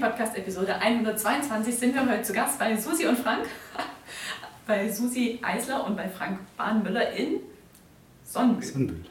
Podcast-Episode 122 sind wir heute zu Gast bei Susi und Frank, bei Susi Eisler und bei Frank Bahnmüller in Sonnenbühl. Sonnenbühl.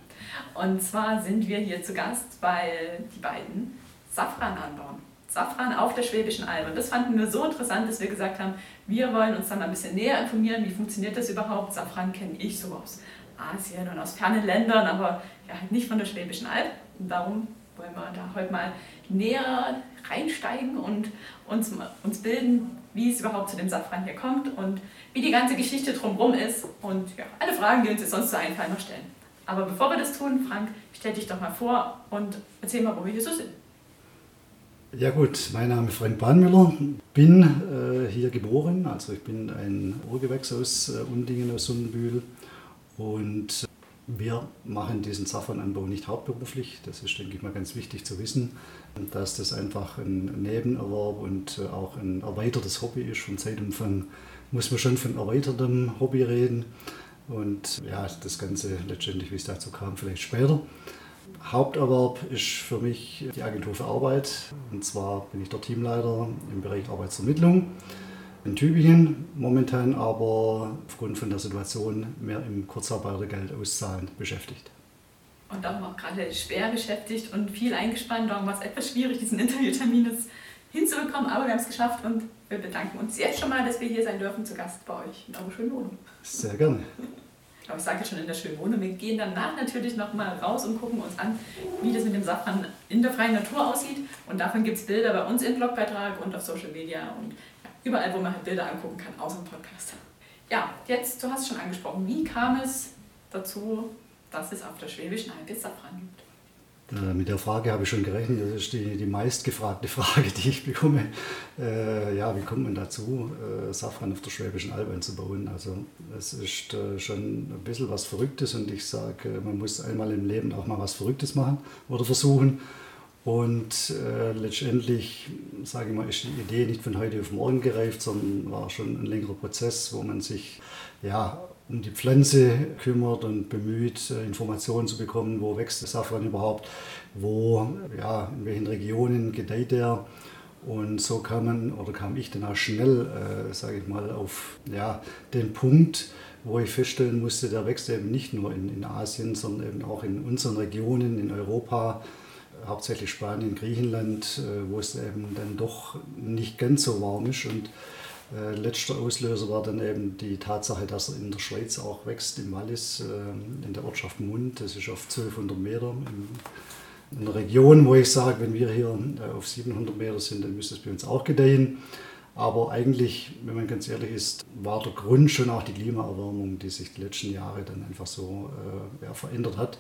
Und zwar sind wir hier zu Gast, weil die beiden Safran anbauen. Safran auf der Schwäbischen Alb. Und das fanden wir so interessant, dass wir gesagt haben, wir wollen uns dann mal ein bisschen näher informieren, wie funktioniert das überhaupt. Safran kenne ich so aus Asien und aus fernen Ländern, aber ja, halt nicht von der Schwäbischen Alb. Und darum wollen wir da heute mal näher reinsteigen und uns, uns bilden, wie es überhaupt zu dem Safran hier kommt und wie die ganze Geschichte drumherum ist und ja, alle Fragen, die uns jetzt sonst so einfallen, noch stellen. Aber bevor wir das tun, Frank, stell dich doch mal vor und erzähl mal, wo wir hier so sind. Ja gut, mein Name ist Frank Bahnmüller, bin äh, hier geboren, also ich bin ein Urgewächs aus äh, Undingen, aus Sonnenbühl und wir machen diesen Safrananbau nicht hauptberuflich, das ist, denke ich mal, ganz wichtig zu wissen, dass das einfach ein Nebenerwerb und äh, auch ein erweitertes Hobby ist. Von Zeitumfang muss man schon von erweitertem Hobby reden. Und ja, das Ganze letztendlich, wie es dazu kam, vielleicht später. Haupterwerb ist für mich die Agentur für Arbeit. Und zwar bin ich der Teamleiter im Bereich Arbeitsvermittlung in Tübingen, momentan aber aufgrund von der Situation mehr im Kurzarbeitergeld auszahlen beschäftigt. Und darum auch gerade schwer beschäftigt und viel eingespannt. Darum war es etwas schwierig, diesen Interviewtermin hinzubekommen, aber wir haben es geschafft und wir bedanken uns jetzt schon mal, dass wir hier sein dürfen zu Gast bei euch in eurer schönen Wohnung. Sehr gerne. Aber ich sage ja schon in der schönen Wohnung. Wir gehen danach natürlich noch mal raus und gucken uns an, wie das mit dem Safran in der freien Natur aussieht. Und davon gibt es Bilder bei uns im Blogbeitrag und auf Social Media und überall, wo man halt Bilder angucken kann, außer im Podcast. Ja, jetzt, du hast es schon angesprochen, wie kam es dazu, dass es auf der Schwäbischen Alb Safran gibt? Äh, mit der Frage habe ich schon gerechnet. Das ist die, die meistgefragte Frage, die ich bekomme. Äh, ja, wie kommt man dazu, äh, Safran auf der Schwäbischen Alb anzubauen? Also es ist äh, schon ein bisschen was Verrücktes und ich sage, äh, man muss einmal im Leben auch mal was Verrücktes machen oder versuchen. Und äh, letztendlich, sage ich mal, ist die Idee nicht von heute auf morgen gereift, sondern war schon ein längerer Prozess, wo man sich ja, um die Pflanze kümmert und bemüht, äh, Informationen zu bekommen, wo wächst der Safran überhaupt, wo, ja, in welchen Regionen gedeiht er. Und so kam man oder kam ich dann auch schnell, äh, sage ich mal, auf ja, den Punkt, wo ich feststellen musste, der wächst eben nicht nur in, in Asien, sondern eben auch in unseren Regionen, in Europa, hauptsächlich Spanien, Griechenland, äh, wo es eben dann doch nicht ganz so warm ist. Und äh, letzter Auslöser war dann eben die Tatsache, dass er in der Schweiz auch wächst, im Wallis, äh, in der Ortschaft Mund. Das ist auf 1200 Meter. In, in einer Region, wo ich sage, wenn wir hier äh, auf 700 Meter sind, dann müsste es bei uns auch gedeihen. Aber eigentlich, wenn man ganz ehrlich ist, war der Grund schon auch die Klimaerwärmung, die sich die letzten Jahre dann einfach so äh, ja, verändert hat.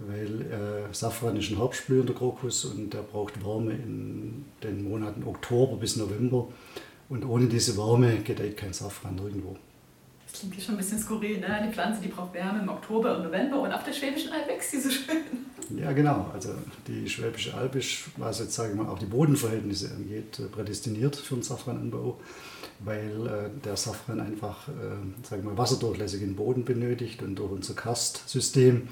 Weil äh, Safran ist ein herbstblühender Krokus und der braucht Wärme in den Monaten Oktober bis November. Und ohne diese Wärme gedeiht kein Safran irgendwo. Das klingt hier schon ein bisschen skurril, ne? Die Pflanze, die braucht Wärme im Oktober und November und auf der Schwäbischen Alb wächst sie so schön. Ja, genau. Also die Schwäbische Alb ist, was jetzt sage ich mal, auch die Bodenverhältnisse angeht, äh, prädestiniert für den Safrananbau, weil äh, der Safran einfach, äh, sage ich mal, wasserdurchlässigen Boden benötigt und durch unser Kastsystem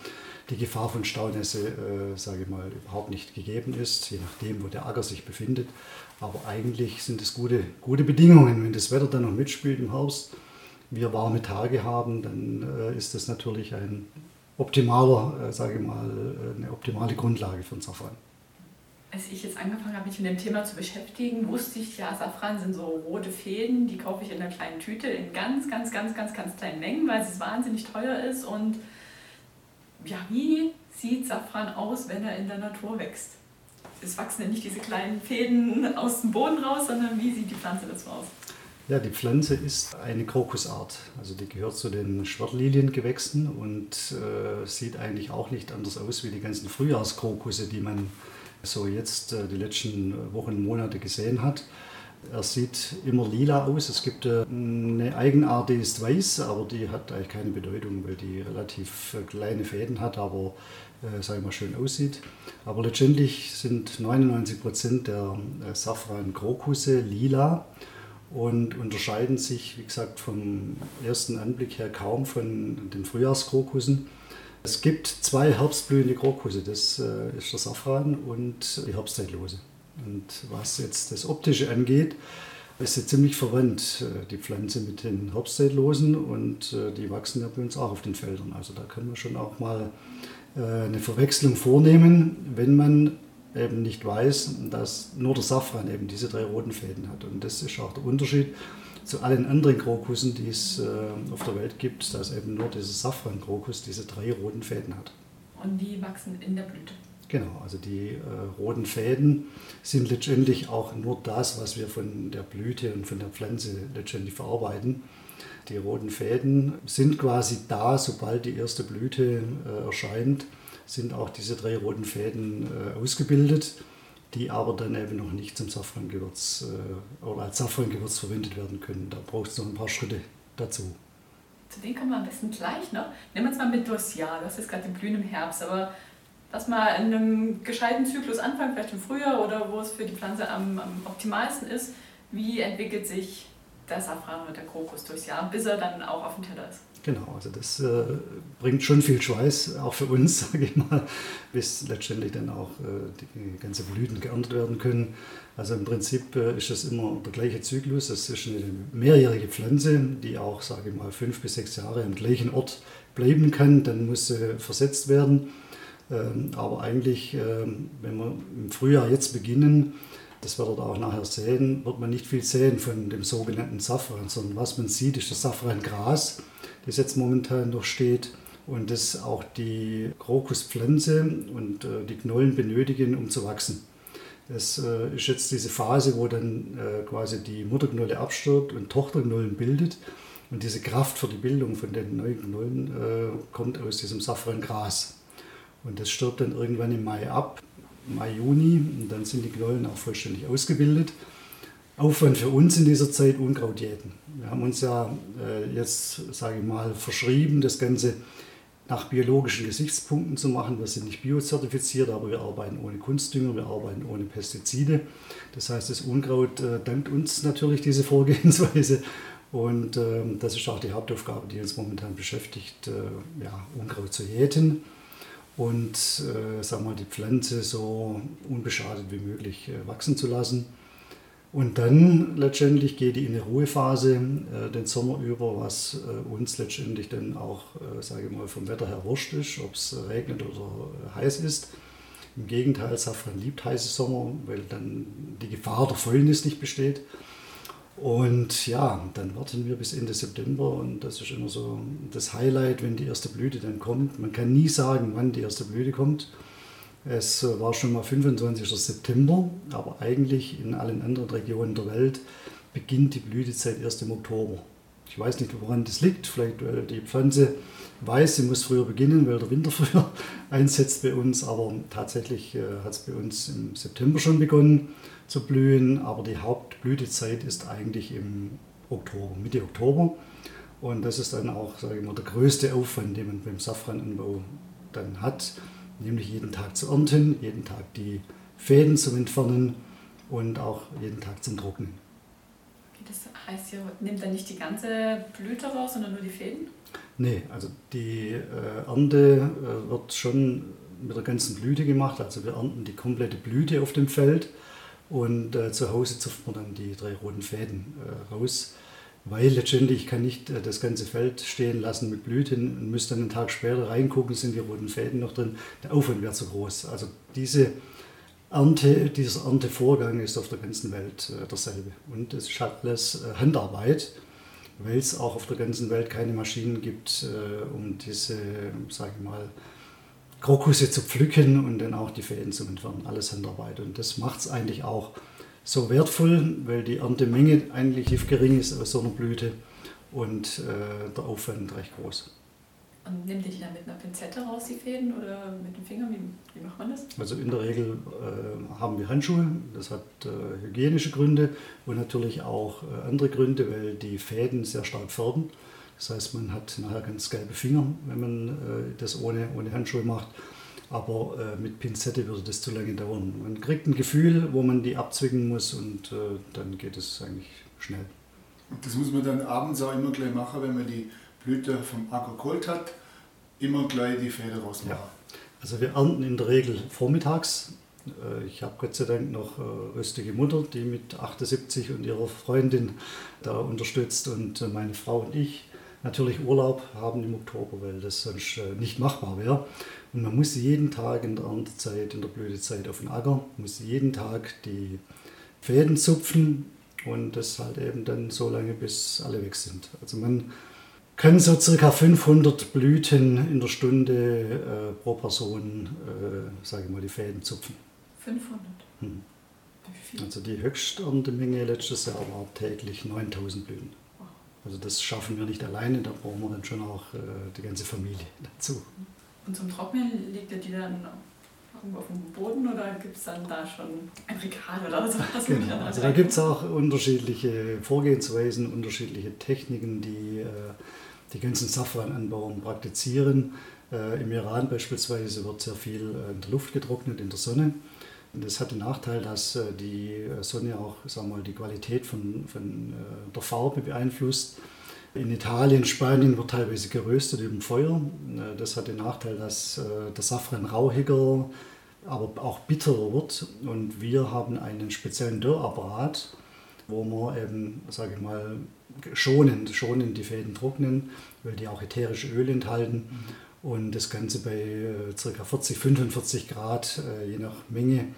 die Gefahr von Staunässe, äh, sage ich mal, überhaupt nicht gegeben ist, je nachdem, wo der Acker sich befindet. Aber eigentlich sind es gute, gute Bedingungen. Wenn das Wetter dann noch mitspielt im Haus, wir warme Tage haben, dann äh, ist das natürlich ein optimaler, äh, sage ich mal, äh, eine optimale Grundlage für einen Safran. Als ich jetzt angefangen habe, mich mit dem Thema zu beschäftigen, wusste ich, ja, Safran sind so rote Fäden, die kaufe ich in einer kleinen Tüte in ganz, ganz, ganz, ganz, ganz kleinen Mengen, weil es wahnsinnig teuer ist und ja, wie sieht Safran aus, wenn er in der Natur wächst? Es wachsen ja nicht diese kleinen Fäden aus dem Boden raus, sondern wie sieht die Pflanze dazu aus? Ja, die Pflanze ist eine Krokusart. Also die gehört zu den Schwertliliengewächsen und äh, sieht eigentlich auch nicht anders aus wie die ganzen Frühjahrskrokusse, die man so jetzt äh, die letzten Wochen, Monate gesehen hat. Er sieht immer lila aus. Es gibt äh, eine Eigenart, die ist weiß, aber die hat eigentlich keine Bedeutung, weil die relativ äh, kleine Fäden hat, aber äh, sag ich mal, schön aussieht. Aber letztendlich sind 99 Prozent der äh, Safran-Krokusse lila und unterscheiden sich, wie gesagt, vom ersten Anblick her kaum von den Frühjahrskrokussen. Es gibt zwei herbstblühende Krokusse, das ist der Safran und die Herbstzeitlose. Und was jetzt das Optische angeht, ist sie ziemlich verwandt, äh, die Pflanze mit den Herbstzeitlosen und äh, die wachsen ja bei uns auch auf den Feldern. Also da kann man schon auch mal eine Verwechslung vornehmen, wenn man eben nicht weiß, dass nur der Safran eben diese drei roten Fäden hat. Und das ist auch der Unterschied zu allen anderen Krokussen, die es äh, auf der Welt gibt, dass eben nur dieser Safran-Krokus diese drei roten Fäden hat. Und die wachsen in der Blüte. Genau, also die äh, roten Fäden sind letztendlich auch nur das, was wir von der Blüte und von der Pflanze letztendlich verarbeiten. Die roten Fäden sind quasi da, sobald die erste Blüte äh, erscheint, sind auch diese drei roten Fäden äh, ausgebildet die aber dann eben noch nicht zum Safrangewürz äh, oder als Safrangewürz verwendet werden können. Da braucht es noch ein paar Schritte dazu. Zu denen kommen wir am besten gleich noch. Nehmen wir uns mal mit durchs Jahr. Das ist gerade die Blühen im Herbst, aber lass mal in einem gescheiten Zyklus anfangen, vielleicht im Frühjahr oder wo es für die Pflanze am, am optimalsten ist. Wie entwickelt sich der Safran oder der Krokus durchs Jahr, bis er dann auch auf dem Teller ist? Genau, also das äh, bringt schon viel Schweiß, auch für uns, sage ich mal, bis letztendlich dann auch äh, die ganze Blüten geerntet werden können. Also im Prinzip äh, ist das immer der gleiche Zyklus. Das ist eine mehrjährige Pflanze, die auch, sage ich mal, fünf bis sechs Jahre am gleichen Ort bleiben kann. Dann muss sie versetzt werden. Ähm, aber eigentlich, ähm, wenn wir im Frühjahr jetzt beginnen, das werdet ihr auch nachher sehen, wird man nicht viel sehen von dem sogenannten Safran, sondern was man sieht, ist das Safrangras das jetzt momentan noch steht und das auch die Krokuspflanze und äh, die Knollen benötigen, um zu wachsen. Das äh, ist jetzt diese Phase, wo dann äh, quasi die Mutterknolle abstirbt und Tochterknollen bildet. Und diese Kraft für die Bildung von den neuen Knollen kommt aus diesem Safrangras. Und das stirbt dann irgendwann im Mai ab, Mai, Juni, und dann sind die Knollen auch vollständig ausgebildet. Aufwand für uns in dieser Zeit Unkrautjäten. Wir haben uns ja äh, jetzt, sage ich mal, verschrieben, das Ganze nach biologischen Gesichtspunkten zu machen. Wir sind nicht biozertifiziert, aber wir arbeiten ohne Kunstdünger, wir arbeiten ohne Pestizide. Das heißt, das Unkraut äh, dankt uns natürlich diese Vorgehensweise. Und äh, das ist auch die Hauptaufgabe, die uns momentan beschäftigt, äh, ja, Unkraut zu jäten und äh, sagen wir, die Pflanze so unbeschadet wie möglich äh, wachsen zu lassen. Und dann letztendlich geht die in eine Ruhephase äh, den Sommer über, was äh, uns letztendlich dann auch, äh, sage ich mal, vom Wetter her wurscht ist, ob es regnet oder äh, heiß ist. Im Gegenteil, Safran liebt heiße Sommer, weil dann die Gefahr der Fäulnis nicht besteht. Und ja, dann warten wir bis Ende September und das ist immer so das Highlight, wenn die erste Blüte dann kommt. Man kann nie sagen, wann die erste Blüte kommt. Es war schon mal 25. September, aber eigentlich in allen anderen Regionen der Welt beginnt die Blütezeit erst im Oktober. Ich weiß nicht, woran das liegt. Vielleicht, weil die Pflanze weiß, sie muss früher beginnen, weil der Winter früher einsetzt bei uns. Aber tatsächlich äh, hat es bei uns im September schon begonnen zu blühen. Aber die Hauptblütezeit ist eigentlich im Oktober, Mitte Oktober. Und das ist dann auch, sage ich mal, der größte Aufwand, den man beim Safrananbau dann hat nämlich jeden Tag zu ernten, jeden Tag die Fäden zum Entfernen und auch jeden Tag zum Trocknen. Das heißt, ihr nehmt dann nicht die ganze Blüte raus, sondern nur die Fäden? Nee, also die äh, Ernte äh, wird schon mit der ganzen Blüte gemacht. Also wir ernten die komplette Blüte auf dem Feld und äh, zu Hause zupft man dann die drei roten Fäden äh, raus weil letztendlich kann ich äh, das ganze Feld stehen lassen mit Blüten und müsste dann einen Tag später reingucken, sind die roten Fäden noch drin. Der Aufwand wäre zu groß. Also diese Ernte, dieser Erntevorgang ist auf der ganzen Welt äh, derselbe. Und es ist halt alles äh, Handarbeit, weil es auch auf der ganzen Welt keine Maschinen gibt, um diese, sage ich mal, Krokusse zu pflücken und dann auch die Fäden zu entfernen. Alles Handarbeit. Und das macht es eigentlich auch so wertvoll, weil die Erntemenge eigentlich gering ist aus so einer Blüte und äh, der Aufwand recht groß. Und ihr die dann mit einer Pinzette raus, die Fäden, oder mit dem Finger? Wie, wie macht man das? Also in der Regel äh, haben wir Handschuhe. Das hat äh, hygienische Gründe und natürlich auch äh, andere Gründe, weil die Fäden sehr stark färben. Das heißt, man hat nachher ganz gelbe Finger, wenn man äh, das ohne, ohne Handschuhe macht. Aber äh, mit Pinzette würde das zu lange dauern. Man kriegt ein Gefühl, wo man die abzwicken muss und äh, dann geht es eigentlich schnell. Und das muss man dann abends auch immer gleich machen, wenn man die Blüte vom Acker geholt hat, immer gleich die Fäden rausmachen. Ja. Also wir ernten in der Regel vormittags. Äh, ich habe Gott sei Dank noch äh, rüstige Mutter, die mit 78 und ihrer Freundin da unterstützt und äh, meine Frau und ich natürlich Urlaub haben im Oktober, weil das sonst nicht machbar wäre. Und man muss jeden Tag in der Erntezeit, in der Blütezeit auf den Acker, muss jeden Tag die Fäden zupfen und das halt eben dann so lange, bis alle weg sind. Also man können so circa 500 Blüten in der Stunde äh, pro Person, äh, sage ich mal, die Fäden zupfen. 500? Hm. Also die Höchsterntemenge letztes Jahr war täglich 9000 Blüten. Also das schaffen wir nicht alleine, da brauchen wir dann schon auch äh, die ganze Familie dazu. Und zum Trocknen legt ihr die dann irgendwo auf dem Boden oder gibt es dann da schon ein Regal oder sowas? Genau. Also da gibt es auch unterschiedliche Vorgehensweisen, unterschiedliche Techniken, die äh, die ganzen Safrananbauern praktizieren. Äh, Im Iran beispielsweise wird sehr viel äh, in der Luft getrocknet, in der Sonne. Und das hat den Nachteil, dass äh, die Sonne auch sagen wir die Qualität von, von der Farbe beeinflusst. In Italien, Spanien wird teilweise geröstet dem Feuer. Das hat den Nachteil, dass der Safran rauchiger, aber auch bitterer wird. Und wir haben einen speziellen Dörrapparat, wo man eben, sage ich mal, schonend, schonend die Fäden trocknen, weil die auch ätherische Öle enthalten. Mhm. Und das Ganze bei äh, ca. 40, 45 Grad, äh, je nach Menge,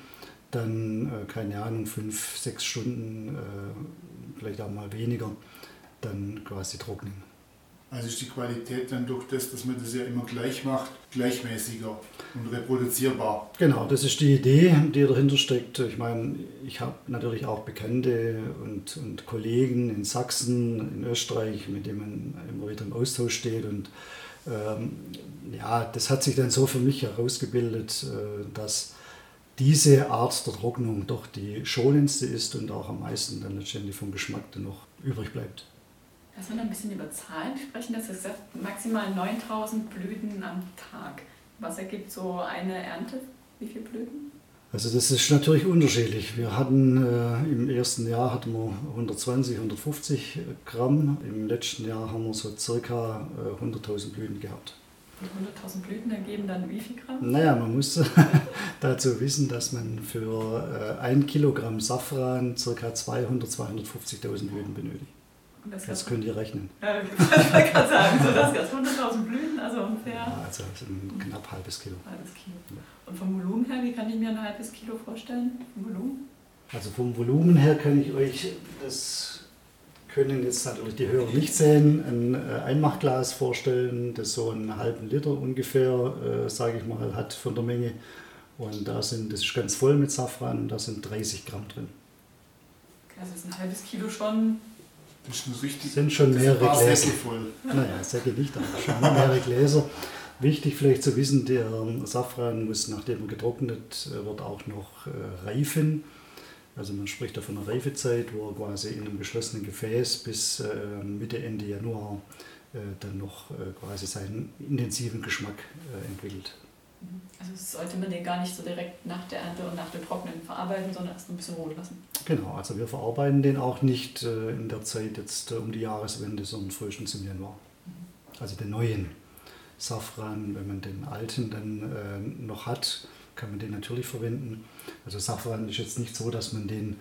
dann, äh, keine Ahnung, 5, 6 Stunden, äh, vielleicht auch mal weniger, dann quasi trocknen. Also ist die Qualität dann durch das, dass man das ja immer gleich macht, gleichmäßiger und reproduzierbar. Genau, das ist die Idee, die dahinter steckt. Ich meine, ich habe natürlich auch Bekannte und, und Kollegen in Sachsen, in Österreich, mit denen man immer wieder im Austausch steht. Und ähm, ja, das hat sich dann so für mich herausgebildet, äh, dass diese Art der Trocknung doch die schonendste ist und auch am meisten dann letztendlich vom Geschmack dann noch übrig bleibt. Lass uns ein bisschen über Zahlen sprechen. Das ist maximal 9000 Blüten am Tag. Was ergibt so eine Ernte? Wie viele Blüten? Also das ist natürlich unterschiedlich. Wir hatten äh, im ersten Jahr hatten wir 120, 150 Gramm. Im letzten Jahr haben wir so circa äh, 100.000 Blüten gehabt. Und 100.000 Blüten ergeben dann wie viel Gramm? Naja, man muss dazu wissen, dass man für äh, ein Kilogramm Safran circa 200, 250.000 Blüten benötigt. Das Jetzt könnt ihr rechnen. Ja, ich wollte gerade sagen, so das Gas 100.000 Blüten, also ungefähr. Ja, also ein knapp halbes Kilo. Halbes Kilo. Und vom Volumen her, wie kann ich mir ein halbes Kilo vorstellen? Vom Volumen? Also vom Volumen her kann ich euch, das können jetzt natürlich die Hörer nicht sehen, ein äh, Einmachglas vorstellen, das so einen halben Liter ungefähr, äh, sage ich mal, hat von der Menge. Und da sind, das ist ganz voll mit Safran und da sind 30 Gramm drin. Also ist ein halbes Kilo schon das richtig, sind schon mehrere Gläser. Säcke voll. Naja, Säcke nicht, aber schon mehrere Gläser. Wichtig vielleicht zu wissen, der Safran muss, nachdem er getrocknet äh, wird, auch noch äh, reifen. Also man spricht da von einer Reifezeit, wo er quasi in einem geschlossenen Gefäß bis äh, Mitte, Ende Januar dann noch quasi seinen intensiven Geschmack entwickelt. Also sollte man den gar nicht so direkt nach der Ernte und nach dem Trocknen verarbeiten, sondern erst ein bisschen ruhen lassen. Genau, also wir verarbeiten den auch nicht äh, in der Zeit jetzt äh, um die Jahreswende, sondern frühestens im Januar. Mhm. Also den neuen Safran, wenn man den alten dann äh, noch hat, kann man den natürlich verwenden. Also Safran ist jetzt nicht so, dass man den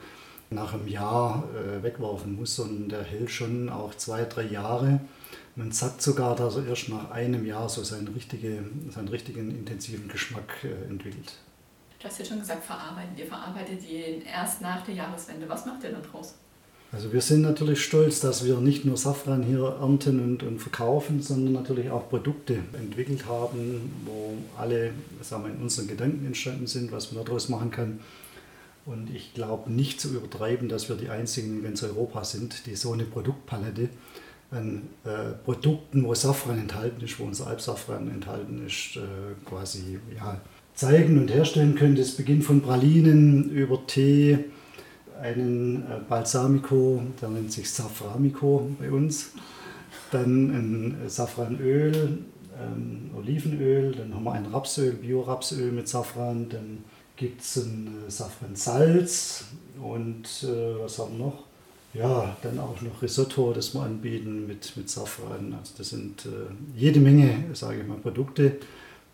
nach einem Jahr wegwerfen muss, sondern der hält schon auch zwei, drei Jahre. Man sagt sogar, dass er erst nach einem Jahr so seinen, richtige, seinen richtigen intensiven Geschmack äh, entwickelt. Du hast ja schon gesagt, verarbeitet. Ihr verarbeitet ihn erst nach der Jahreswende. Was macht ihr da draus? Also wir sind natürlich stolz, dass wir nicht nur Safran hier ernten und, und verkaufen, sondern natürlich auch Produkte entwickelt haben, wo alle sagen wir, in unseren Gedanken entstanden sind, was man daraus machen kann. Und ich glaube nicht zu übertreiben, dass wir die einzigen in ganz Europa sind, die so eine Produktpalette an äh, Produkten, wo Safran enthalten ist, wo unser Alpsafran enthalten ist, äh, quasi ja, zeigen und herstellen können. Das beginnt von Pralinen über Tee, einen äh, Balsamico, der nennt sich Saframico bei uns, dann ein Safranöl, ähm, Olivenöl, dann haben wir ein Rapsöl, Bio-Rapsöl mit Safran, dann gibt es ein äh, Safransalz und äh, was haben wir noch? Ja, dann auch noch Risotto, das wir anbieten mit, mit Safran. Also das sind äh, jede Menge, sage ich mal, Produkte,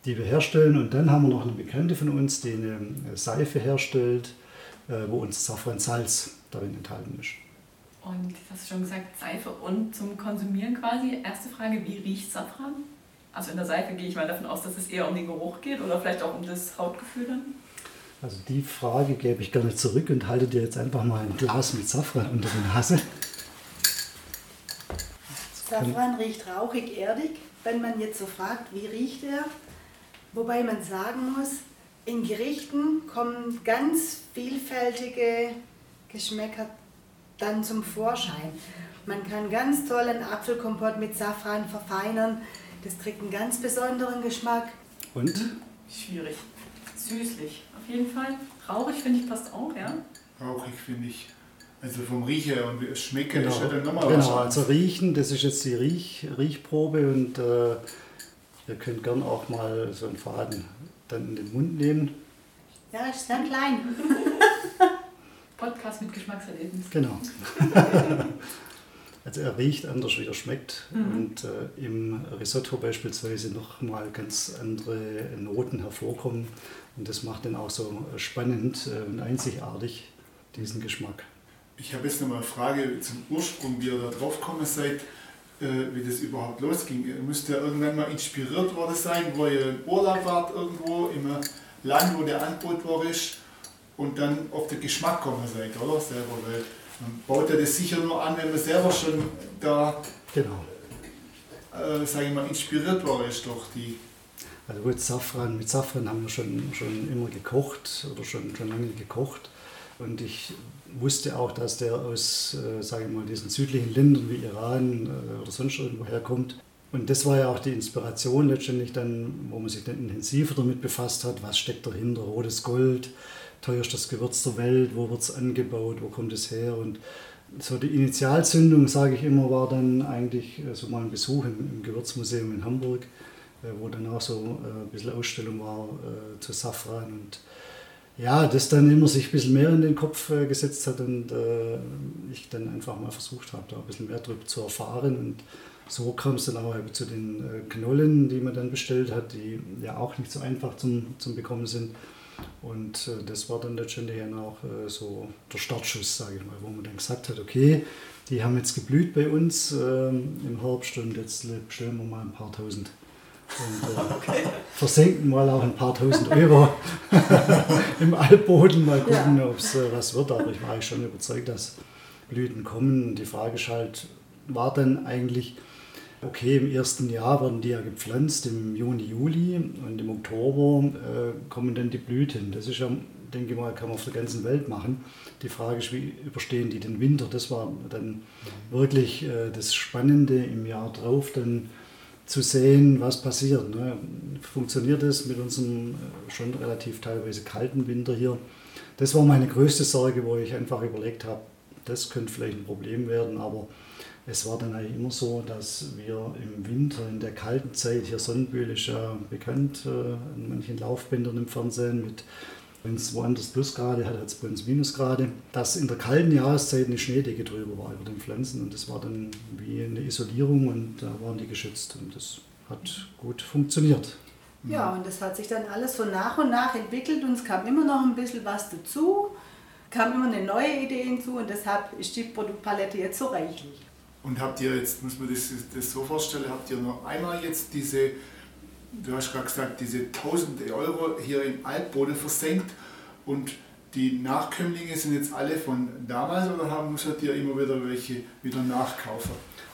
die wir herstellen. Und dann haben wir noch eine Bekannte von uns, die eine äh, Seife herstellt, äh, wo uns Safransalz darin enthalten ist. Und jetzt hast du schon gesagt, Seife und zum Konsumieren quasi. Erste Frage, wie riecht Safran? Also in der Seife gehe ich mal davon aus, dass es eher um den Geruch geht oder vielleicht auch um das Hautgefühl dann. Also die Frage gebe ich gerne zurück und halte dir jetzt einfach mal ein Glas mit Safran unter die Nase. Safran riecht rauchig, erdig. Wenn man jetzt so fragt, wie riecht er? Wobei man sagen muss, in Gerichten kommen ganz vielfältige Geschmäcker dann zum Vorschein. Man kann ganz toll einen Apfelkompott mit Safran verfeinern. Das kriegt einen ganz besonderen Geschmack. Und? Schwierig. Süßlich auf jeden Fall. Rauchig finde ich passt auch, ja? Rauchig finde ich. Also vom Riechen und Schmecken genau. ist ja dann nochmal Genau, also riechen, das ist jetzt die Riech, Riechprobe und äh, ihr könnt gern auch mal so einen Faden dann in den Mund nehmen. Ja, ist sehr klein. Podcast mit Geschmackserlebnis. Genau. also er riecht anders, wie er schmeckt. Mhm. Und äh, im Risotto beispielsweise nochmal ganz andere Noten hervorkommen. Und das macht den auch so spannend äh, und einzigartig, diesen Geschmack. Ich habe jetzt noch mal eine Frage zum Ursprung, wie ihr da drauf gekommen seid, äh, wie das überhaupt losging. Ihr müsst ja irgendwann mal inspiriert worden sein, wo ihr im Urlaub wart irgendwo im Land, wo der Angebot war ist und dann auf den Geschmack gekommen seid, oder? Selber, weil man baut ja das sicher nur an, wenn man selber schon da, genau. äh, sage ich mal, inspiriert war ist durch die also gut, Safran, mit Safran haben wir schon, schon immer gekocht oder schon, schon lange gekocht. Und ich wusste auch, dass der aus, äh, sage ich mal, diesen südlichen Ländern wie Iran äh, oder sonst irgendwo herkommt. Und das war ja auch die Inspiration letztendlich dann, wo man sich dann intensiver damit befasst hat, was steckt dahinter, rotes Gold, teuerstes Gewürz der Welt, wo wird es angebaut, wo kommt es her? Und so die Initialzündung, sage ich immer, war dann eigentlich äh, so mal ein Besuch im, im Gewürzmuseum in Hamburg wo dann auch so äh, ein bisschen Ausstellung war äh, zu Safran und ja, das dann immer sich ein bisschen mehr in den Kopf gesetzt hat und ich dann einfach mal versucht habe, da ein bisschen mehr darüber zu erfahren und so kam es dann auch zu den Knollen, die man dann bestellt hat, die ja auch nicht so einfach zum, zum Bekommen sind. Und das war dann letztendlich dann auch so der Startschuss, sage ich mal, wo man dann gesagt hat, okay, die haben jetzt geblüht bei uns ähm, im Herbst und jetzt bestellen wir mal ein paar tausend und äh, okay. versenken mal auch ein paar tausend Euro im Altboden, mal gucken, ja. ob es äh, was wird. Aber ich war eigentlich schon überzeugt, dass Blüten kommen. Die Frage ist halt, war dann eigentlich, okay, im ersten Jahr werden die ja gepflanzt, im Juni, Juli und im Oktober äh, kommen dann die Blüten. Das ist ja, denke ich mal, kann man auf der ganzen Welt machen. Die Frage ist, wie überstehen die den Winter? Das war dann wirklich äh, das Spannende im Jahr drauf. Dann zu sehen, was passiert. Ne? Funktioniert es mit unserem äh, schon relativ teilweise kalten Winter hier? Das war meine größte Sorge, wo ich einfach überlegt habe, das könnte vielleicht ein Problem werden, aber es war dann eigentlich immer so, dass wir im Winter, in der kalten Zeit, hier Sonnenbühl ist ja bekannt äh, an manchen Laufbändern im Fernsehen mit wenn es woanders Plusgrade hat, hat es bei uns Minusgrade. Dass in der kalten Jahreszeit eine Schneedecke drüber war über den Pflanzen und das war dann wie eine Isolierung und da waren die geschützt und das hat gut funktioniert. Ja, und das hat sich dann alles so nach und nach entwickelt und es kam immer noch ein bisschen was dazu, kam immer eine neue Idee hinzu und deshalb ist die Produktpalette jetzt so reichlich. Und habt ihr jetzt, muss man das, das so vorstellen, habt ihr noch einmal jetzt diese du hast gerade gesagt, diese tausende Euro hier im Altboden versenkt und die Nachkömmlinge sind jetzt alle von damals oder haben musstet ihr immer wieder welche wieder nachkaufen?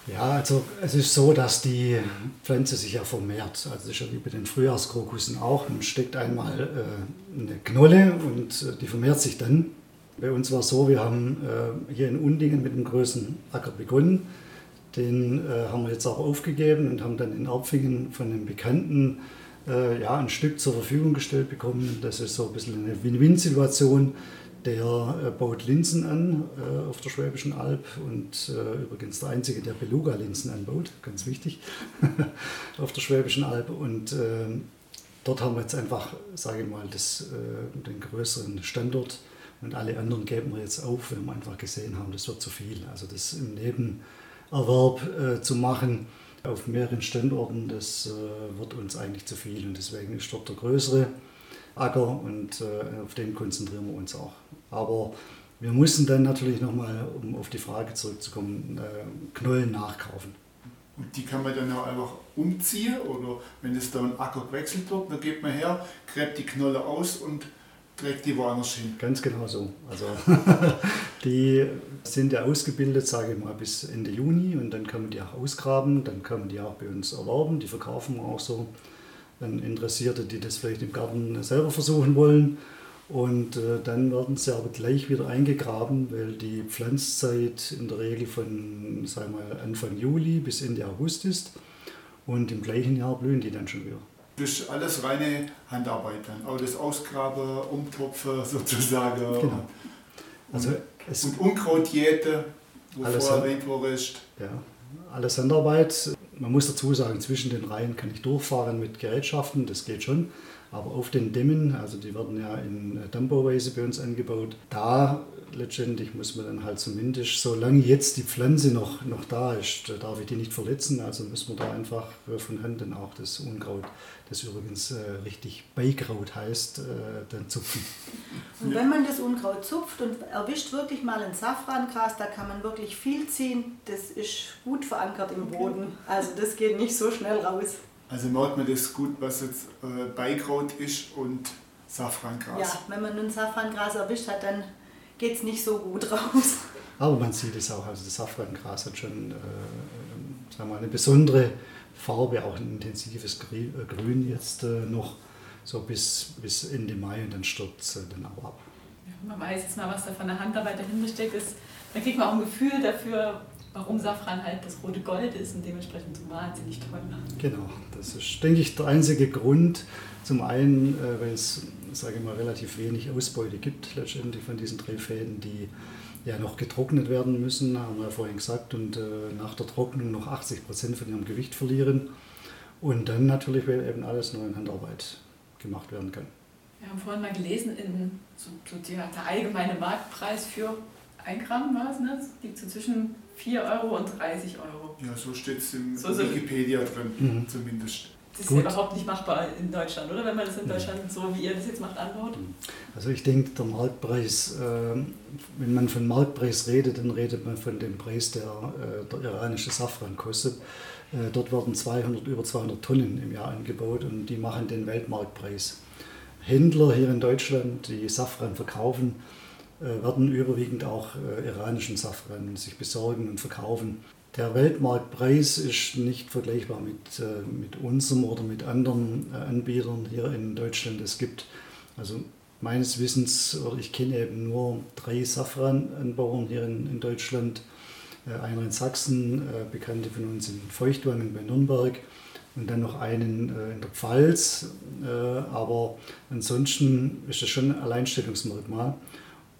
Ja, also es ist so, dass die Pflanze sich ja vermehrt. Also wie bei den Frühjahrskrokussen auch. Man steckt einmal äh, eine Knolle und äh, die vermehrt sich dann. Bei uns war es so, wir haben äh, hier in Undingen mit dem größten Acker begonnen Den äh, haben wir jetzt auch aufgegeben und haben dann in Erpfingen von einem Bekannten äh, ja, ein Stück zur Verfügung gestellt bekommen. Das ist so ein bisschen eine Win-Win-Situation. Der äh, baut Linsen an äh, auf der Schwäbischen Alb und äh, übrigens der Einzige, der Beluga-Linsen anbaut, ganz wichtig, auf der Schwäbischen Alb. Und ähm, dort haben wir jetzt einfach, sage ich mal, das, äh, den größeren Standort und alle anderen geben wir jetzt auf, wenn wir einfach gesehen haben, das wird zu viel. Also das im Nebenerwerb äh, zu machen auf mehreren Standorten, das äh, wird uns eigentlich zu viel und deswegen ist dort der größere Acker und äh, auf den konzentrieren wir uns auch. Aber wir mussten dann natürlich nochmal, um auf die Frage zurückzukommen, äh, Knollen nachkaufen. Und die kann man dann auch einfach umziehen oder wenn es da ein Acker gewechselt wird, dann geht man her, gräbt die Knolle aus und trägt die woanders hin. Ganz genau so. Also die sind ja ausgebildet, sage ich mal, bis Ende Juni und dann kann man die auch ausgraben, dann kann man die auch bei uns erwerben, die verkaufen wir auch so an Interessierte, die das vielleicht im Garten selber versuchen wollen. Und äh, dann werden sie aber gleich wieder eingegraben, weil die Pflanzzeit in der Regel von sagen wir, Anfang Juli bis Ende August ist. Und im gleichen Jahr blühen die dann schon wieder. Das ist alles reine Handarbeit dann. Auch das Ausgraben, Umtopfen sozusagen. Genau. Also und, und Unkrautjäte, wo vorher erwähnt wurde. Ja, alles Handarbeit. Man muss dazu sagen, zwischen den Reihen kann ich durchfahren mit Gerätschaften, das geht schon. Aber auf den Dämmen, also die werden ja in Dammbauweise bei uns angebaut, da letztendlich muss man dann halt zumindest, solange jetzt die Pflanze noch, noch da ist, darf ich die nicht verletzen. Also müssen wir da einfach von Hand dann auch das Unkraut, das übrigens äh, richtig Beikraut heißt, äh, dann zupfen. Und wenn man das Unkraut zupft und erwischt wirklich mal ein Safrangras, da kann man wirklich viel ziehen. Das ist gut verankert im Boden. Also das geht nicht so schnell raus. Also merkt man das gut, was jetzt äh, Beikraut ist und Safrangras. Ja, wenn man nun Safrangras erwischt hat, dann geht es nicht so gut raus. Aber man sieht es auch, also das Safrangras hat schon äh, sagen wir, eine besondere Farbe, auch ein intensives äh, Grün jetzt äh, noch, so bis, bis Ende Mai und dann stirbt es äh, dann auch ab. Ja, man weiß jetzt mal, was da von der Handarbeit dahinter steckt. Ist, dann kriegt man auch ein Gefühl dafür, warum Safran halt das rote Gold ist und dementsprechend so wahnsinnig toll macht. Genau, das ist, denke ich, der einzige Grund. Zum einen, äh, weil es, sage ich mal, relativ wenig Ausbeute gibt letztendlich von diesen drei Fäden, die ja noch getrocknet werden müssen, haben wir ja vorhin gesagt, und äh, nach der Trocknung noch 80 Prozent von ihrem Gewicht verlieren. Und dann natürlich, weil eben alles nur in Handarbeit gemacht werden kann. Wir haben vorhin mal gelesen, in, so, so der, der allgemeine Marktpreis für ein Gramm war es, ne? liegt so zwischen 4 Euro und 30 Euro. Ja, so steht es im so Wikipedia drin, mhm. zumindest. Das ist ja überhaupt nicht machbar in Deutschland, oder? Wenn man das in Deutschland so, wie ihr das jetzt macht, anbaut? Also ich denke, der Marktpreis, äh, wenn man von Marktpreis redet, dann redet man von dem Preis, der äh, der iranische Safran kostet. Äh, dort werden 200, über 200 Tonnen im Jahr angebaut und die machen den Weltmarktpreis. Händler hier in Deutschland, die Safran verkaufen, werden überwiegend auch iranischen Safran sich besorgen und verkaufen. Der Weltmarktpreis ist nicht vergleichbar mit, äh, mit unserem oder mit anderen Anbietern hier in Deutschland. Es gibt also meines Wissens, oder ich kenne eben nur drei Safrananbauern hier in, in Deutschland. Einer in Sachsen, Bekannte von uns in Feuchtwangen bei Nürnberg und dann noch einen in der Pfalz. Aber ansonsten ist das schon ein Alleinstellungsmerkmal.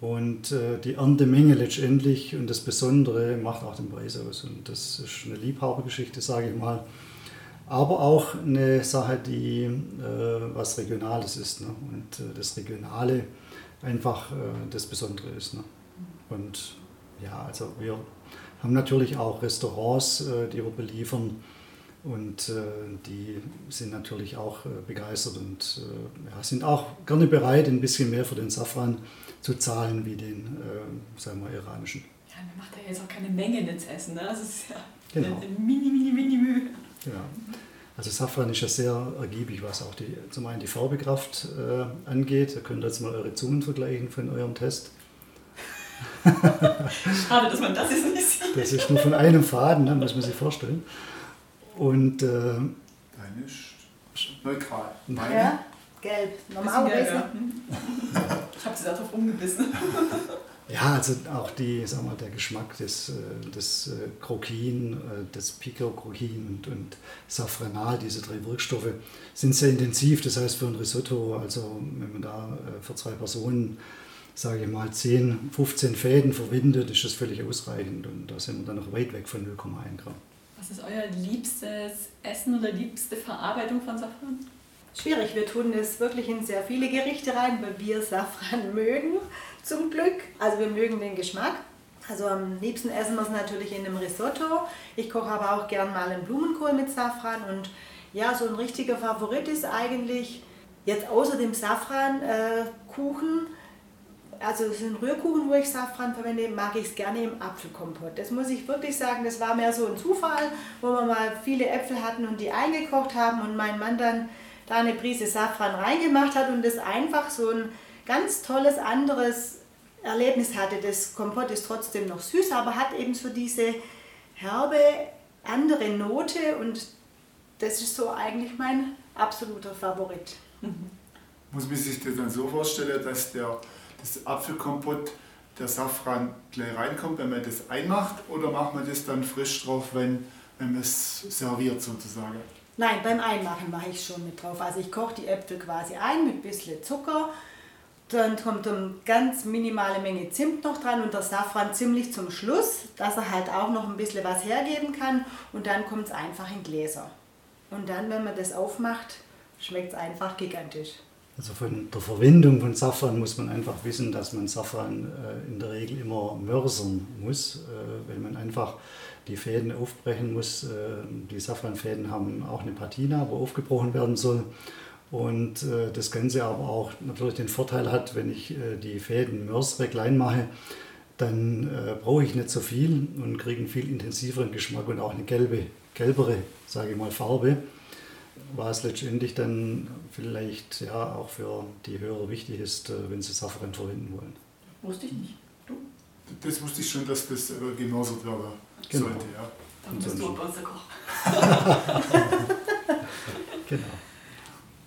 Und äh, die Erntemenge letztendlich und das Besondere macht auch den Preis aus. Und das ist eine Liebhabergeschichte, sage ich mal. Aber auch eine Sache, die äh, was Regionales ist. Ne? Und äh, das Regionale einfach das Besondere ist. Ne? Und ja, also wir haben natürlich auch Restaurants, die wir beliefern. Und äh, die sind natürlich auch begeistert und ja, sind auch gerne bereit, ein bisschen mehr für den Safran zu zahlen wie den, äh, sagen wir, iranischen. Ja, man macht ja jetzt auch keine Menge jetzt essen, ne? Das ist ja genau. eine mini, mini, mini Mühe. Ja. Also Safran ist ja sehr ergiebig, was auch die, zum einen die Farbekraft äh, angeht. Da könnt ihr jetzt mal eure Zungen vergleichen von eurem Test. Schade, dass man das jetzt nicht sieht. Das ist nur von einem Faden, ne, muss man sich vorstellen. Und äh, Deine ist neutral. Meine ja, gelb. Normalerweise. Ich habe sie darauf umgebissen. Ja, also auch die, sag mal, der Geschmack des, des Krokin, des Pico-Krokin und, und Safranal, diese drei Wirkstoffe, sind sehr intensiv. Das heißt, für ein Risotto, also wenn man da für zwei Personen sage ich mal, 10, 15 Fäden verwendet, ist das völlig ausreichend und da sind wir dann noch weit weg von 0,1 Gramm. Was ist euer liebstes Essen oder liebste Verarbeitung von Safran? Schwierig, wir tun es wirklich in sehr viele Gerichte rein, weil wir Safran mögen, zum Glück. Also wir mögen den Geschmack. Also am liebsten essen wir es natürlich in einem Risotto. Ich koche aber auch gern mal einen Blumenkohl mit Safran und ja, so ein richtiger Favorit ist eigentlich jetzt außer dem Safrankuchen äh, also es sind Rührkuchen, wo ich Safran verwende, mag ich es gerne im Apfelkompott. Das muss ich wirklich sagen, das war mehr so ein Zufall, wo wir mal viele Äpfel hatten und die eingekocht haben und mein Mann dann da eine Prise Safran reingemacht hat und das einfach so ein ganz tolles anderes Erlebnis hatte. Das Kompott ist trotzdem noch süß, aber hat eben so diese herbe andere Note und das ist so eigentlich mein absoluter Favorit. Muss man sich das dann so vorstellen, dass der das Apfelkompott, der Safran gleich reinkommt, wenn man das einmacht, oder macht man das dann frisch drauf, wenn, wenn man es serviert sozusagen? Nein, beim Einmachen mache ich schon mit drauf. Also ich koche die Äpfel quasi ein mit ein bisschen Zucker, dann kommt eine ganz minimale Menge Zimt noch dran und der Safran ziemlich zum Schluss, dass er halt auch noch ein bisschen was hergeben kann und dann kommt es einfach in Gläser. Und dann, wenn man das aufmacht, schmeckt es einfach gigantisch. Also von der Verwendung von Safran muss man einfach wissen, dass man Safran äh, in der Regel immer mörsern muss, äh, weil man einfach die Fäden aufbrechen muss. Äh, die Safranfäden haben auch eine Patina, wo aufgebrochen werden soll. Und äh, das Ganze aber auch natürlich den Vorteil hat, wenn ich äh, die Fäden mörsere, klein mache, dann äh, brauche ich nicht so viel und kriege einen viel intensiveren Geschmack und auch eine gelbe, gelbere, sage ich mal, Farbe was letztendlich dann vielleicht ja auch für die Hörer wichtig ist, äh, wenn sie Safran verwenden wollen. Wusste ich nicht. Du? Das wusste ich schon, dass das äh, gemausert werden genau. sollte. Ja. Dann bist du unser Koch. genau.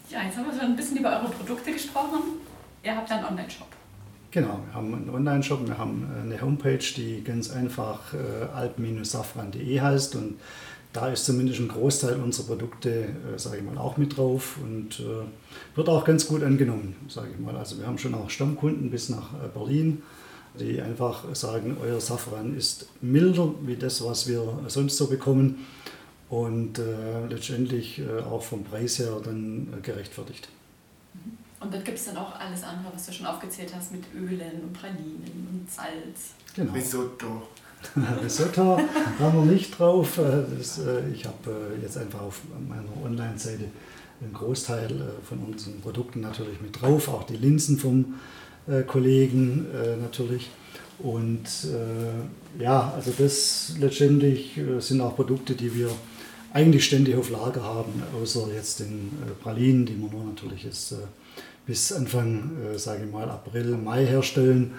Ja, jetzt haben wir so ein bisschen über eure Produkte gesprochen. Ihr habt einen Online-Shop. Genau, wir haben einen Online-Shop, wir haben äh, eine Homepage, die ganz einfach äh, alp-safran.de heißt und da ist zumindest ein Großteil unserer Produkte, äh, sage ich mal, auch mit drauf und äh, wird auch ganz gut angenommen, sage ich mal. Also wir haben schon auch Stammkunden bis nach äh, Berlin, die einfach sagen, euer Safran ist milder wie das, was wir sonst so bekommen und äh, letztendlich äh, auch vom Preis her dann äh, gerechtfertigt. Und dann gibt es dann auch alles andere, was du schon aufgezählt hast, mit Ölen und Pralinen und Salz. Genau. Risotto. Risotto haben wir nicht drauf. Äh, das, äh, ich habe äh, jetzt einfach auf meiner Online-Seite einen Großteil von unseren Produkten natürlich mit drauf, auch die Linsen vom Kollegen natürlich. Und ja, also das letztendlich sind auch Produkte, die wir eigentlich ständig auf Lager haben, außer jetzt den Pralinen, die wir nur natürlich jetzt bis Anfang, sage ich mal, April, Mai herstellen.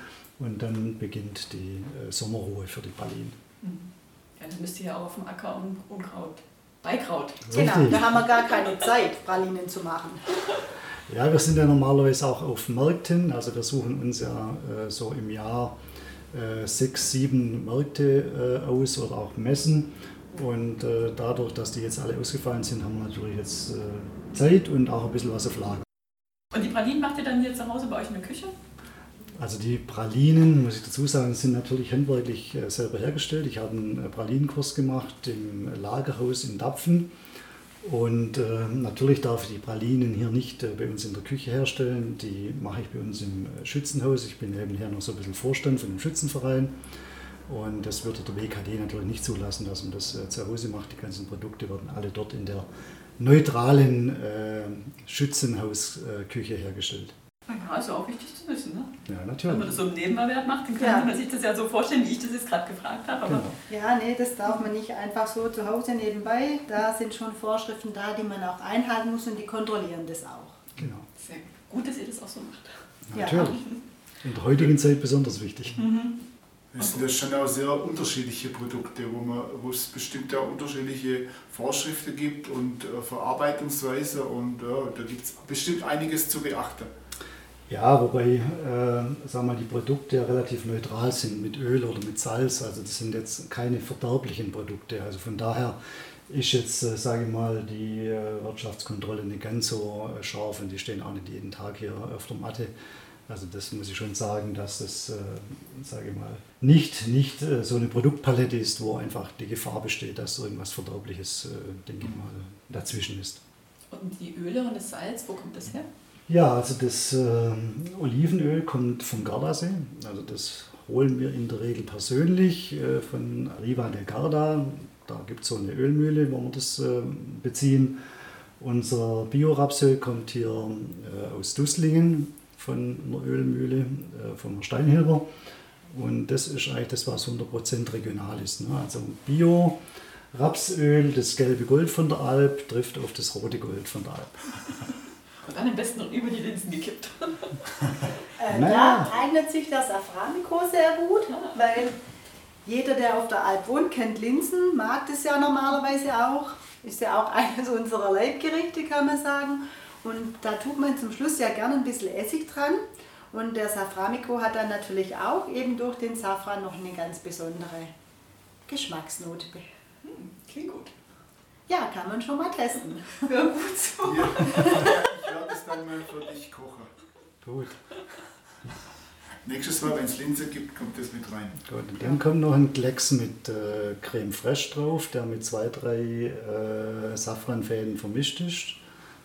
Und dann beginnt die äh, Sommerruhe für die Pralinen. Mhm. Ja, dann müsst ihr ja auch auf dem Acker und Unkraut, Beikraut. Genau, da haben wir gar keine Zeit, Pralinen zu machen. Ja, wir sind ja normalerweise auch auf Märkten. Also wir suchen uns ja äh, so im Jahr äh, sechs, sieben Märkte äh, aus oder auch Messen. Und äh, dadurch, dass die jetzt alle ausgefallen sind, haben wir natürlich jetzt äh, Zeit und auch ein bisschen was auf Lager. Und die Pralinen macht ihr dann hier zu Hause bei euch in der Küche? Also die Pralinen, muss ich dazu sagen, sind natürlich handwerklich äh, selber hergestellt. Ich habe einen äh, Pralinenkurs gemacht im Lagerhaus in Dapfen. Und äh, natürlich darf ich die Pralinen hier nicht äh, bei uns in der Küche herstellen. Die mache ich bei uns im äh, Schützenhaus. Ich bin nebenher noch so ein bisschen Vorstand von dem Schützenverein. Und das würde der WKD natürlich nicht zulassen, dass man das äh, zu Hause macht. Die ganzen Produkte werden alle dort in der neutralen Schützenhausküche hergestellt. Ja auch wichtig zu wissen, ne? Ja, natürlich. Wenn man das so im Nebenwert macht, dann kann ja. man sich das ja so vorstellen, wie ich das jetzt gerade gefragt habe. Genau. Ja, nee, das darf man nicht einfach so zu Hause nebenbei. Da sind schon Vorschriften da, die man auch einhalten muss und die kontrollieren das auch. Genau. Sehr gut, dass ihr das auch so macht. Natürlich. Ja. In der heutigen Zeit besonders wichtig. Mhm. Es sind ja schon auch sehr unterschiedliche Produkte, wo, man, wo es bestimmt auch unterschiedliche Vorschriften gibt und äh, Verarbeitungsweise und ja, da gibt es bestimmt einiges zu beachten. Ja, wobei äh, sagen wir, die Produkte relativ neutral sind mit Öl oder mit Salz. Also das sind jetzt keine verderblichen Produkte. Also von daher ist jetzt, äh, sage ich mal, die äh, Wirtschaftskontrolle nicht ganz so äh, scharf und die stehen auch nicht jeden Tag hier auf der Matte. Also das muss ich schon sagen, dass das, äh, sage ich mal, nicht, nicht äh, so eine Produktpalette ist, wo einfach die Gefahr besteht, dass irgendwas Verderbliches, äh, denke ich mal, dazwischen ist. Und die Öle und das Salz, wo kommt das her? Ja, also das äh, Olivenöl kommt vom Gardasee. Also das holen wir in der Regel persönlich äh, von Riva del Garda. Da gibt es so eine Ölmühle, wo wir das äh, beziehen. Unser Biorapsöl kommt hier äh, aus Dusslingen von einer Ölmühle, äh, von Steinhilber. Und das ist eigentlich das, was 100% regional ist. Ne? Also Bio, Rapsöl, das gelbe Gold von der Alp trifft auf das rote Gold von der Alp. Und dann am besten noch über die Linsen gekippt. äh, naja. Da eignet sich das Safranico sehr gut, weil jeder, der auf der Alp wohnt, kennt Linsen, mag das ja normalerweise auch. Ist ja auch eines unserer Leibgerichte, kann man sagen. Und da tut man zum Schluss ja gerne ein bisschen Essig dran. Und der Saframico hat dann natürlich auch eben durch den Safran noch eine ganz besondere Geschmacksnote. Hm, klingt gut. Ja, kann man schon mal testen. Ja, gut so. Ja, für dich kochen. Gut. Nächstes Mal, wenn es Linse gibt, kommt das mit rein. Gut, und dann kommt noch ein Klecks mit äh, Creme Fraiche drauf, der mit zwei, drei äh, Safranfäden vermischt ist.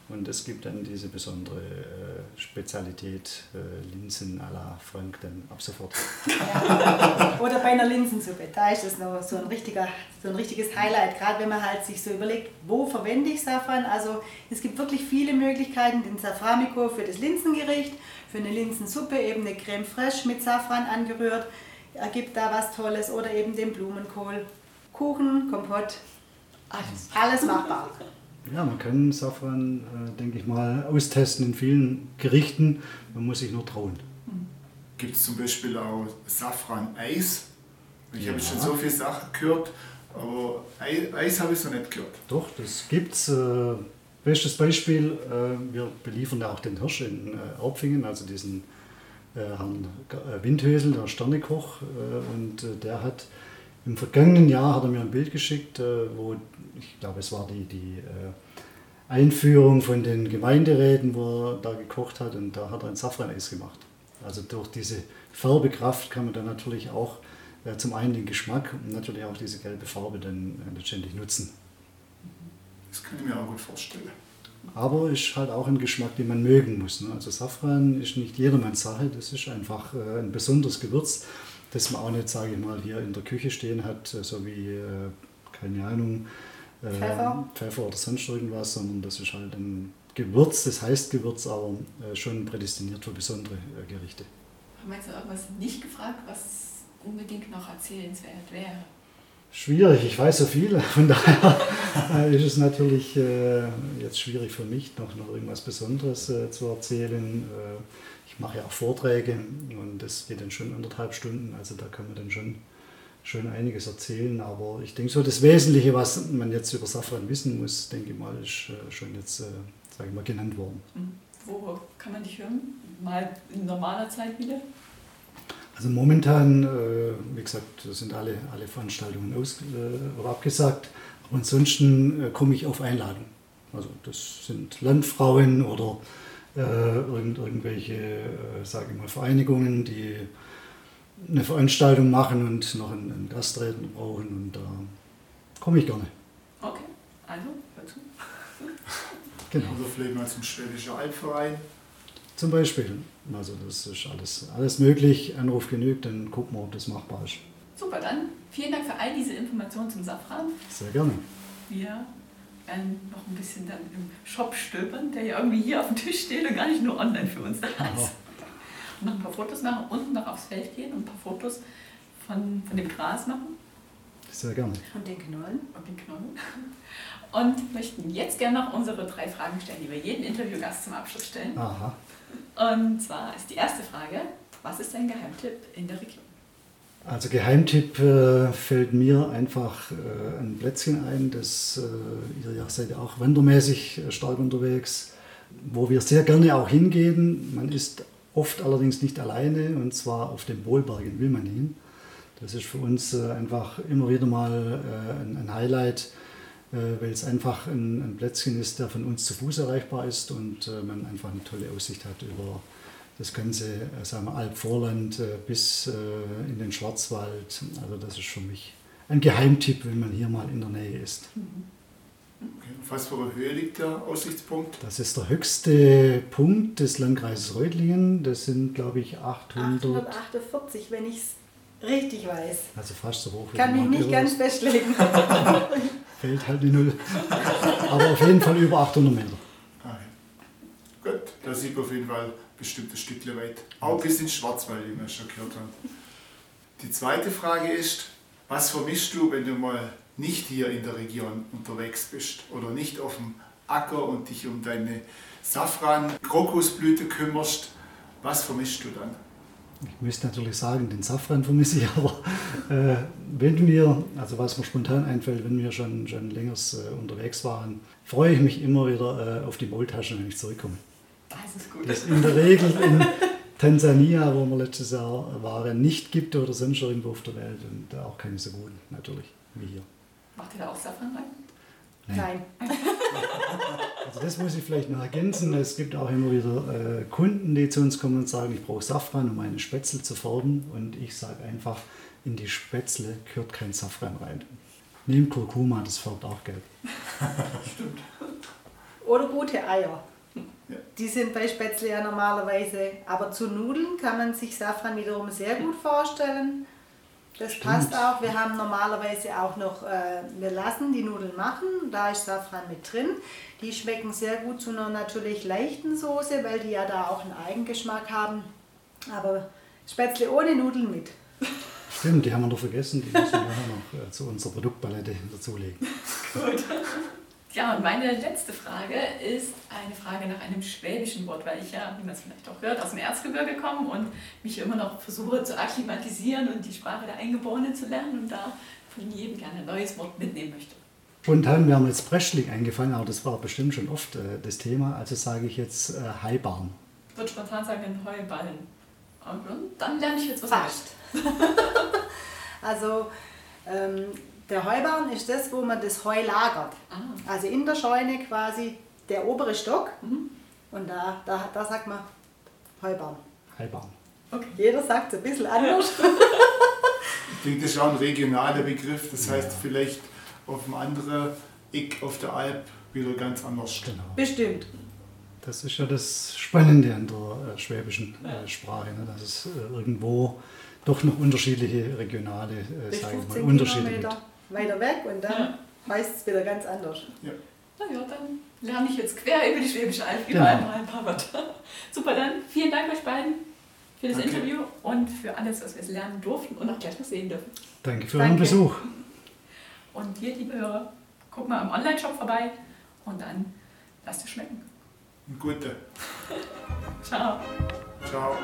Und es gibt dann diese besondere äh, Spezialität äh, Linsen à la Frank dann ab sofort. Ja. Oder bei einer Linsensuppe, da ist das noch so ein, richtiger, so ein richtiges Highlight, gerade wenn man halt sich so überlegt, wo verwende ich Safran. Also es gibt wirklich viele Möglichkeiten, den Saframico für das Linsengericht, für eine Linsensuppe eben eine Creme fraiche mit Safran angerührt, ergibt da was Tolles oder eben den Blumenkohl, Kuchen, Kompott, alles, alles machbar. Ja, man kann Safran, äh, denke ich mal, austesten in vielen Gerichten. Man muss sich nur trauen. Gibt es zum Beispiel auch Safran-Eis? Ich ja. habe schon so viele Sachen gehört, aber Eis habe ich so nicht gehört. Doch, das gibt es. Äh, bestes Beispiel, äh, wir beliefern ja auch den Hirsch in äh, Aubfingen, also diesen äh, Herrn Windhösel, der Sternekoch. Äh, und äh, der hat im vergangenen Jahr hat er mir ein Bild geschickt, äh, wo ich glaube, es war die, die äh, Einführung von den Gemeinderäten, wo er da gekocht hat und da hat er ein Safraneis gemacht. Also durch diese Färbekraft kann man dann natürlich auch äh, zum einen den Geschmack und natürlich auch diese gelbe Farbe dann letztendlich nutzen. Das kann ich mir auch gut vorstellen. Aber ist halt auch ein Geschmack, den man mögen muss. Ne? Also Safran ist nicht jedermanns Sache, das ist einfach ein besonderes Gewürz das man auch nicht, sage ich mal, hier in der Küche stehen hat, so wie, äh, keine Ahnung, äh, Pfeffer. Pfeffer oder sonst irgendwas, sondern das ist halt ein Gewürz, das heißt Gewürz, aber äh, schon prädestiniert für besondere Gerichte. Haben wir jetzt irgendwas nicht gefragt, was unbedingt noch erzählenswert wäre? Schwierig, ich weiß so viel, von daher ist es natürlich äh, jetzt schwierig für mich, noch, noch irgendwas Besonderes äh, zu erzählen. Äh, ich mache ja auch Vorträge und das geht dann schon anderthalb Stunden, also da kann man dann schon, schon einiges erzählen. Aber ich denke so, das Wesentliche, was man jetzt über Safran wissen muss, denke ich mal, ist äh, schon jetzt, äh, sage ich mal, genannt worden. Wo kann man dich hören? Mal in normaler Zeit wieder? Also momentan, äh, wie gesagt, sind alle, alle Veranstaltungen aus, oder abgesagt. Ansonsten komme ich auf Einladung. Also das sind Landfrauen oder äh, irgend, irgendwelche, äh, sage ich mal, Vereinigungen, die eine Veranstaltung machen und noch einen, einen Gastredner brauchen und da komme ich gerne. Okay, also hör zu. genau. Oder vielleicht mal zum Schwäbischen Albverein. Zum Beispiel. Also das ist alles, alles möglich. Anruf genügt, dann gucken wir, ob das machbar ist. Super, dann vielen Dank für all diese Informationen zum Safran. Sehr gerne. Wir werden noch ein bisschen dann im Shop stöbern, der ja irgendwie hier auf dem Tisch steht und gar nicht nur online für uns da ist. Und noch ein paar Fotos machen, unten noch aufs Feld gehen und ein paar Fotos von, von dem Gras machen. Sehr gerne. Und den Knollen. Und den Knollen. Und möchten jetzt gerne noch unsere drei Fragen stellen, die wir jedem Interviewgast zum Abschluss stellen. Aha. Und zwar ist die erste Frage, was ist dein Geheimtipp in der Region? Also Geheimtipp äh, fällt mir einfach äh, ein Plätzchen ein, das äh, ihr ja seid auch wandermäßig äh, stark unterwegs, wo wir sehr gerne auch hingehen. Man isst oft allerdings nicht alleine und zwar auf dem Bohlberg in Wilmanin. Das ist für uns äh, einfach immer wieder mal äh, ein, Highlight, äh, weil es einfach ein, ein, Plätzchen ist, der von uns zu Fuß erreichbar ist und man einfach eine tolle Aussicht hat über das ganze sagen wir, Alpvorland bis in den Schwarzwald. Also das ist für mich ein Geheimtipp, wenn man hier mal in der Nähe ist. Okay. Was für eine Höhe liegt der Aussichtspunkt? Das ist der höchste Punkt des Landkreises Reutlingen. Das sind, glaube ich, 800... 848, wenn ich es Richtig weiß. Also fast so hoch wie Kann mich nicht ganz festlegen. Fällt halt die Null. Aber auf jeden Fall über 800 Meter. Okay. Gut, da sieht man auf jeden Fall bestimmt ein Stückchen weit. Auch bis ins Schwarzwald, wie wir schon gehört haben. Die zweite Frage ist, was vermisst du, wenn du mal nicht hier in der Region unterwegs bist oder nicht auf dem Acker und dich um deine Safran-Krokusblüte kümmerst? Was vermisst du dann? Ich müsste natürlich sagen, den Safran vermisse ich, aber äh, wenn wir, also was mir spontan einfällt, wenn wir schon, schon länger äh, unterwegs waren, freue ich mich immer wieder äh, auf die Maultaschen, wenn ich zurückkomme. Das ist gut. Das in der Regel in Tansania, wo wir letztes Jahr waren, nicht gibt oder sonst irgendwo auf der Welt und auch keine so guten, natürlich, wie hier. Macht ihr da auch Safran rein? Nein. Also das muss ich vielleicht noch ergänzen. Es gibt auch immer wieder äh, Kunden, die zu uns kommen und sagen, ich brauche Safran, um meine Spätzle zu färben. Und ich sage einfach, in die Spätzle gehört kein Safran rein. Nehmt Kurkuma, das färbt auch gelb. Stimmt. Oder gute Eier. Die sind bei Spätzle ja normalerweise, aber zu Nudeln kann man sich Safran wiederum sehr gut vorstellen. Das Stimmt. passt auch. Wir haben normalerweise auch noch, äh, wir lassen die Nudeln machen, da ist Safran mit drin. Die schmecken sehr gut zu einer natürlich leichten Soße, weil die ja da auch einen Eigengeschmack haben. Aber Spätzle ohne Nudeln mit. Stimmt, die haben wir noch vergessen, die müssen wir noch äh, zu unserer Produktpalette dazulegen. Gut. Ja, und meine letzte Frage ist eine Frage nach einem schwäbischen Wort, weil ich ja, wie man es vielleicht auch hört, aus dem Erzgebirge komme und mich immer noch versuche zu akklimatisieren und die Sprache der Eingeborenen zu lernen und da von jedem gerne ein neues Wort mitnehmen möchte. Spontan wäre mir jetzt Breschling eingefallen, aber das war bestimmt schon oft äh, das Thema, also sage ich jetzt äh, Haibarn. Ich würde spontan sagen Heuballen. Und dann lerne ich jetzt was Fast. also ähm, der Heubaum ist das, wo man das Heu lagert. Ah. Also in der Scheune quasi der obere Stock. Mhm. Und da, da, da sagt man Heubaum. Heubaum. Okay. Jeder sagt es ein bisschen anders. ich denke, das ist auch ein regionaler Begriff. Das heißt, vielleicht auf einem anderen Eck auf der Alp wieder ganz anders. Genau. Bestimmt. Das ist ja das Spannende an der äh, schwäbischen äh, Sprache, ne? dass es äh, irgendwo doch noch unterschiedliche regionale, äh, sage ich mal, Unterschiede gibt weiter weg und dann ja. meistens wieder ganz anders. Ja. Naja, dann lerne ich jetzt quer über die Schwäbische Alb überall ja. mal ein paar Wörter. Super, dann vielen Dank euch beiden für das Danke. Interview und für alles, was wir lernen durften und auch gleich noch sehen dürfen. Danke für Danke. euren Besuch. Und ihr, liebe Hörer, guckt mal im Online-Shop vorbei und dann lasst es schmecken. Gute. Ciao. Ciao.